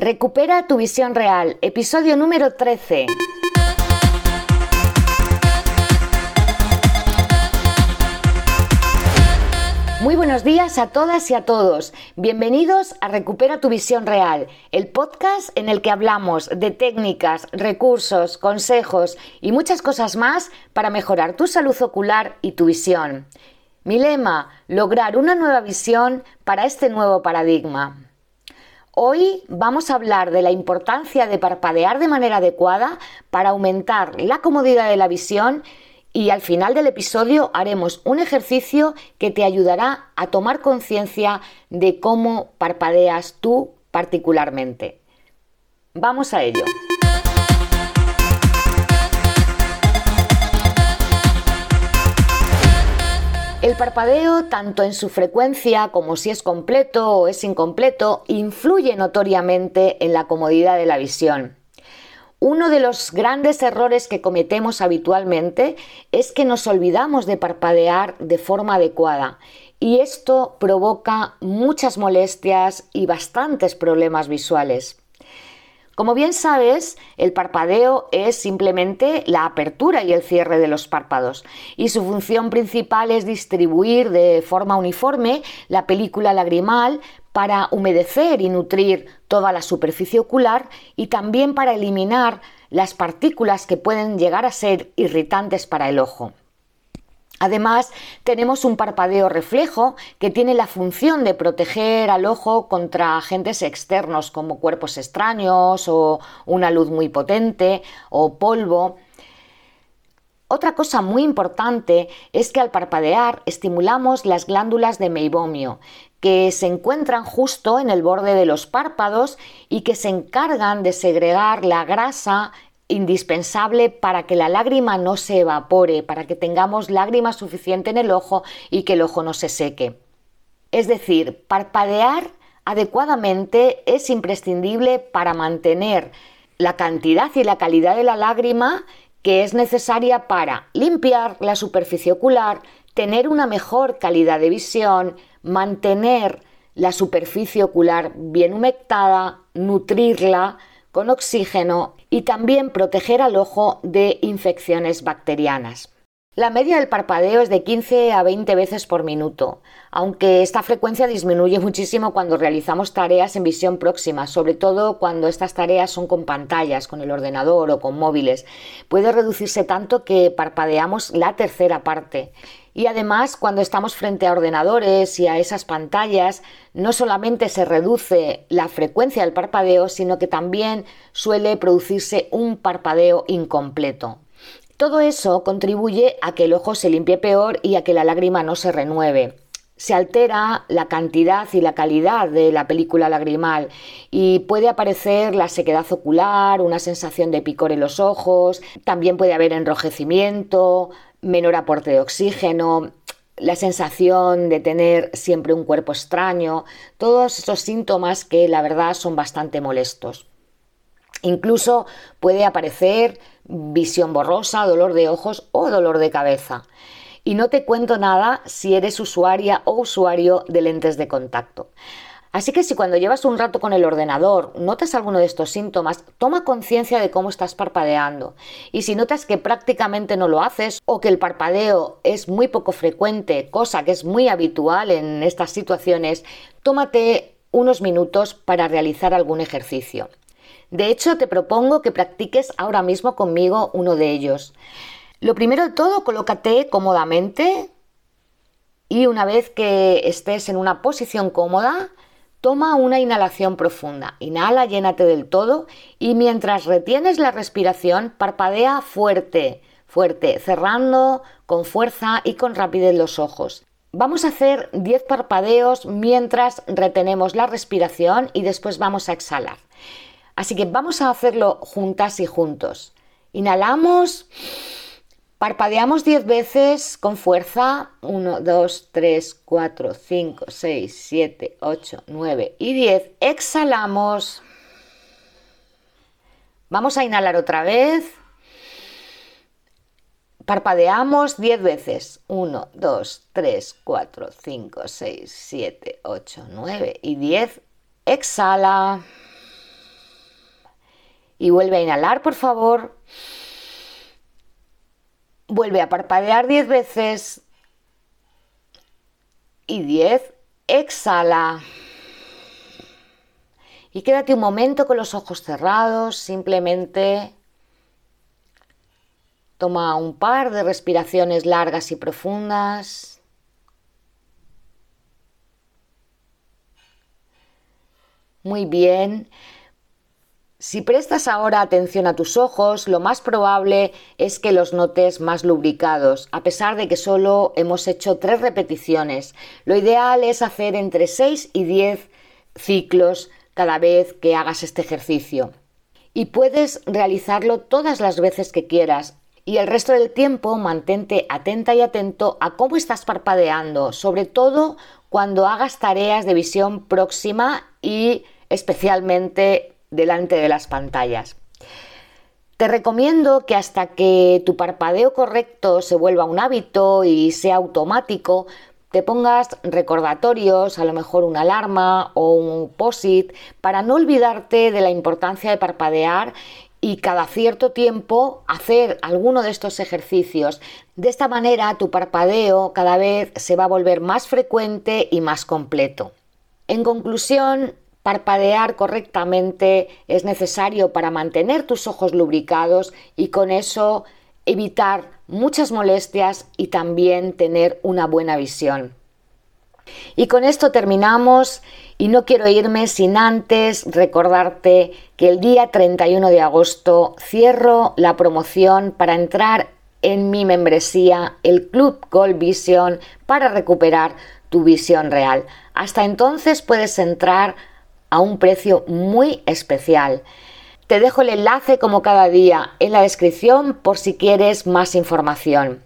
Recupera tu visión real, episodio número 13. Muy buenos días a todas y a todos. Bienvenidos a Recupera tu visión real, el podcast en el que hablamos de técnicas, recursos, consejos y muchas cosas más para mejorar tu salud ocular y tu visión. Mi lema, lograr una nueva visión para este nuevo paradigma. Hoy vamos a hablar de la importancia de parpadear de manera adecuada para aumentar la comodidad de la visión y al final del episodio haremos un ejercicio que te ayudará a tomar conciencia de cómo parpadeas tú particularmente. Vamos a ello. El parpadeo, tanto en su frecuencia como si es completo o es incompleto, influye notoriamente en la comodidad de la visión. Uno de los grandes errores que cometemos habitualmente es que nos olvidamos de parpadear de forma adecuada y esto provoca muchas molestias y bastantes problemas visuales. Como bien sabes, el parpadeo es simplemente la apertura y el cierre de los párpados y su función principal es distribuir de forma uniforme la película lagrimal para humedecer y nutrir toda la superficie ocular y también para eliminar las partículas que pueden llegar a ser irritantes para el ojo. Además, tenemos un parpadeo reflejo que tiene la función de proteger al ojo contra agentes externos como cuerpos extraños o una luz muy potente o polvo. Otra cosa muy importante es que al parpadear estimulamos las glándulas de meibomio, que se encuentran justo en el borde de los párpados y que se encargan de segregar la grasa indispensable para que la lágrima no se evapore, para que tengamos lágrima suficiente en el ojo y que el ojo no se seque. Es decir, parpadear adecuadamente es imprescindible para mantener la cantidad y la calidad de la lágrima que es necesaria para limpiar la superficie ocular, tener una mejor calidad de visión, mantener la superficie ocular bien humectada, nutrirla, con oxígeno y también proteger al ojo de infecciones bacterianas. La media del parpadeo es de 15 a 20 veces por minuto, aunque esta frecuencia disminuye muchísimo cuando realizamos tareas en visión próxima, sobre todo cuando estas tareas son con pantallas, con el ordenador o con móviles. Puede reducirse tanto que parpadeamos la tercera parte. Y además, cuando estamos frente a ordenadores y a esas pantallas, no solamente se reduce la frecuencia del parpadeo, sino que también suele producirse un parpadeo incompleto. Todo eso contribuye a que el ojo se limpie peor y a que la lágrima no se renueve. Se altera la cantidad y la calidad de la película lagrimal y puede aparecer la sequedad ocular, una sensación de picor en los ojos, también puede haber enrojecimiento, menor aporte de oxígeno, la sensación de tener siempre un cuerpo extraño, todos esos síntomas que la verdad son bastante molestos. Incluso puede aparecer visión borrosa, dolor de ojos o dolor de cabeza. Y no te cuento nada si eres usuaria o usuario de lentes de contacto. Así que si cuando llevas un rato con el ordenador notas alguno de estos síntomas, toma conciencia de cómo estás parpadeando. Y si notas que prácticamente no lo haces o que el parpadeo es muy poco frecuente, cosa que es muy habitual en estas situaciones, tómate unos minutos para realizar algún ejercicio. De hecho, te propongo que practiques ahora mismo conmigo uno de ellos. Lo primero de todo, colócate cómodamente y una vez que estés en una posición cómoda, toma una inhalación profunda. Inhala, llénate del todo y mientras retienes la respiración, parpadea fuerte, fuerte, cerrando con fuerza y con rapidez los ojos. Vamos a hacer 10 parpadeos mientras retenemos la respiración y después vamos a exhalar. Así que vamos a hacerlo juntas y juntos. Inhalamos, parpadeamos 10 veces con fuerza. 1, 2, 3, 4, 5, 6, 7, 8, 9 y 10. Exhalamos. Vamos a inhalar otra vez. Parpadeamos 10 veces. 1, 2, 3, 4, 5, 6, 7, 8, 9 y 10. Exhala. Y vuelve a inhalar, por favor. Vuelve a parpadear 10 veces. Y 10. Exhala. Y quédate un momento con los ojos cerrados, simplemente toma un par de respiraciones largas y profundas. Muy bien. Si prestas ahora atención a tus ojos, lo más probable es que los notes más lubricados, a pesar de que solo hemos hecho tres repeticiones. Lo ideal es hacer entre 6 y 10 ciclos cada vez que hagas este ejercicio. Y puedes realizarlo todas las veces que quieras. Y el resto del tiempo mantente atenta y atento a cómo estás parpadeando, sobre todo cuando hagas tareas de visión próxima y especialmente delante de las pantallas. Te recomiendo que hasta que tu parpadeo correcto se vuelva un hábito y sea automático, te pongas recordatorios, a lo mejor una alarma o un POSIT, para no olvidarte de la importancia de parpadear y cada cierto tiempo hacer alguno de estos ejercicios. De esta manera tu parpadeo cada vez se va a volver más frecuente y más completo. En conclusión, Parpadear correctamente es necesario para mantener tus ojos lubricados y con eso evitar muchas molestias y también tener una buena visión. Y con esto terminamos y no quiero irme sin antes recordarte que el día 31 de agosto cierro la promoción para entrar en mi membresía, el Club Gold Vision, para recuperar tu visión real. Hasta entonces puedes entrar a un precio muy especial. Te dejo el enlace como cada día en la descripción por si quieres más información.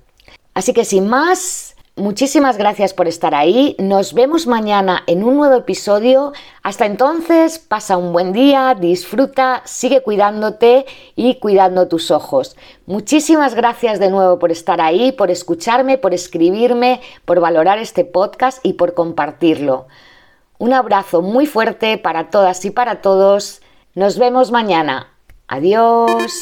Así que sin más, muchísimas gracias por estar ahí. Nos vemos mañana en un nuevo episodio. Hasta entonces, pasa un buen día, disfruta, sigue cuidándote y cuidando tus ojos. Muchísimas gracias de nuevo por estar ahí, por escucharme, por escribirme, por valorar este podcast y por compartirlo. Un abrazo muy fuerte para todas y para todos. Nos vemos mañana. Adiós.